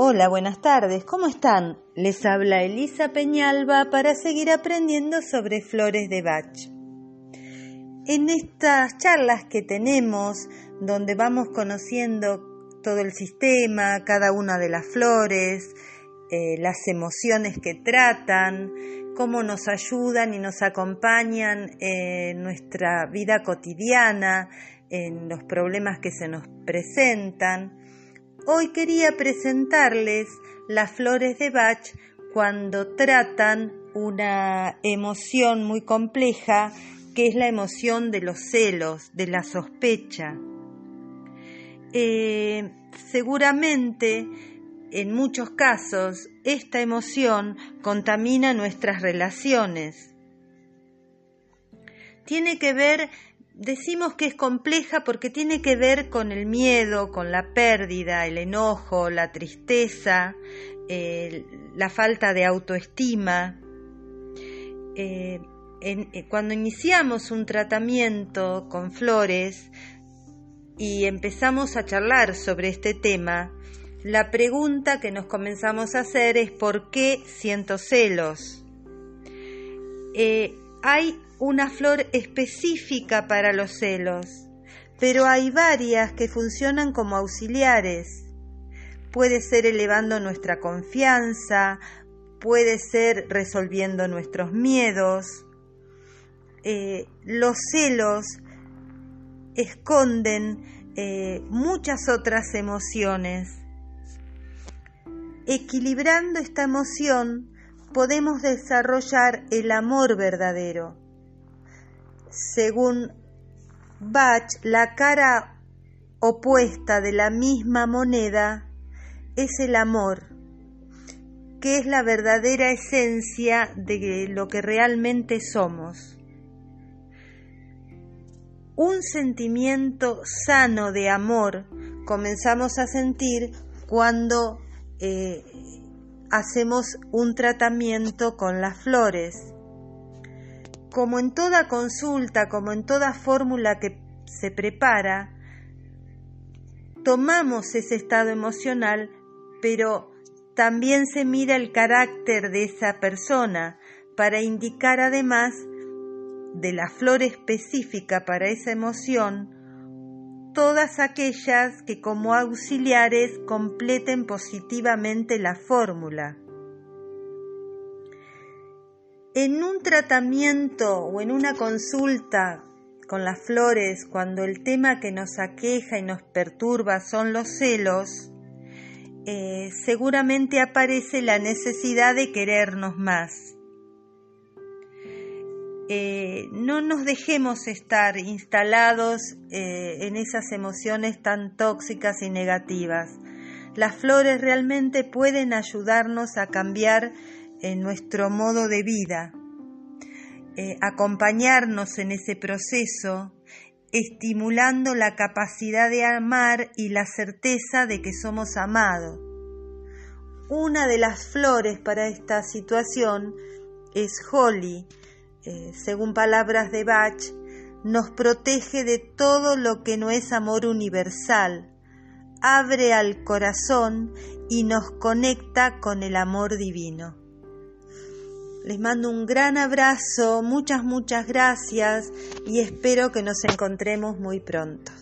Hola, buenas tardes, ¿cómo están? Les habla Elisa Peñalba para seguir aprendiendo sobre flores de Bach. En estas charlas que tenemos, donde vamos conociendo todo el sistema, cada una de las flores, eh, las emociones que tratan, cómo nos ayudan y nos acompañan en nuestra vida cotidiana, en los problemas que se nos presentan. Hoy quería presentarles las flores de Bach cuando tratan una emoción muy compleja que es la emoción de los celos, de la sospecha. Eh, seguramente en muchos casos esta emoción contamina nuestras relaciones. Tiene que ver decimos que es compleja porque tiene que ver con el miedo, con la pérdida, el enojo, la tristeza, la falta de autoestima. Eh, eh, cuando iniciamos un tratamiento con flores y empezamos a charlar sobre este tema, la pregunta que nos comenzamos a hacer es ¿por qué siento celos? Eh, hay una flor específica para los celos, pero hay varias que funcionan como auxiliares. Puede ser elevando nuestra confianza, puede ser resolviendo nuestros miedos. Eh, los celos esconden eh, muchas otras emociones. Equilibrando esta emoción podemos desarrollar el amor verdadero según Bach, la cara opuesta de la misma moneda es el amor, que es la verdadera esencia de lo que realmente somos. Un sentimiento sano de amor comenzamos a sentir cuando eh, hacemos un tratamiento con las flores. Como en toda consulta, como en toda fórmula que se prepara, tomamos ese estado emocional, pero también se mira el carácter de esa persona para indicar además de la flor específica para esa emoción, todas aquellas que como auxiliares completen positivamente la fórmula. En un tratamiento o en una consulta con las flores, cuando el tema que nos aqueja y nos perturba son los celos, eh, seguramente aparece la necesidad de querernos más. Eh, no nos dejemos estar instalados eh, en esas emociones tan tóxicas y negativas. Las flores realmente pueden ayudarnos a cambiar en nuestro modo de vida, eh, acompañarnos en ese proceso, estimulando la capacidad de amar y la certeza de que somos amados. Una de las flores para esta situación es Holly, eh, según palabras de Bach, nos protege de todo lo que no es amor universal, abre al corazón y nos conecta con el amor divino. Les mando un gran abrazo, muchas, muchas gracias y espero que nos encontremos muy pronto.